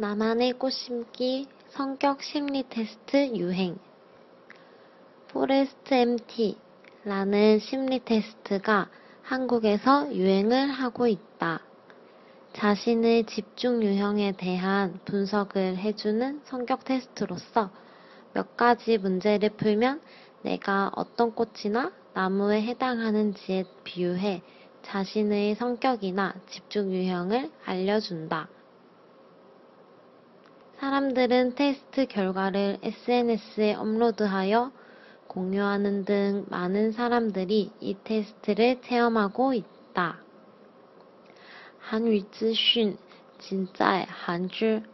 나만의 꽃심기 성격 심리 테스트 유행 포레스트 MT라는 심리 테스트가 한국에서 유행을 하고 있다. 자신의 집중 유형에 대한 분석을 해주는 성격 테스트로서 몇 가지 문제를 풀면 내가 어떤 꽃이나 나무에 해당하는지에 비유해 자신의 성격이나 집중 유형을 알려준다. 사람들은 테스트 결과를 SNS에 업로드하여 공유하는 등 많은 사람들이 이 테스트를 체험하고 있다. 한위资讯진짜 한줄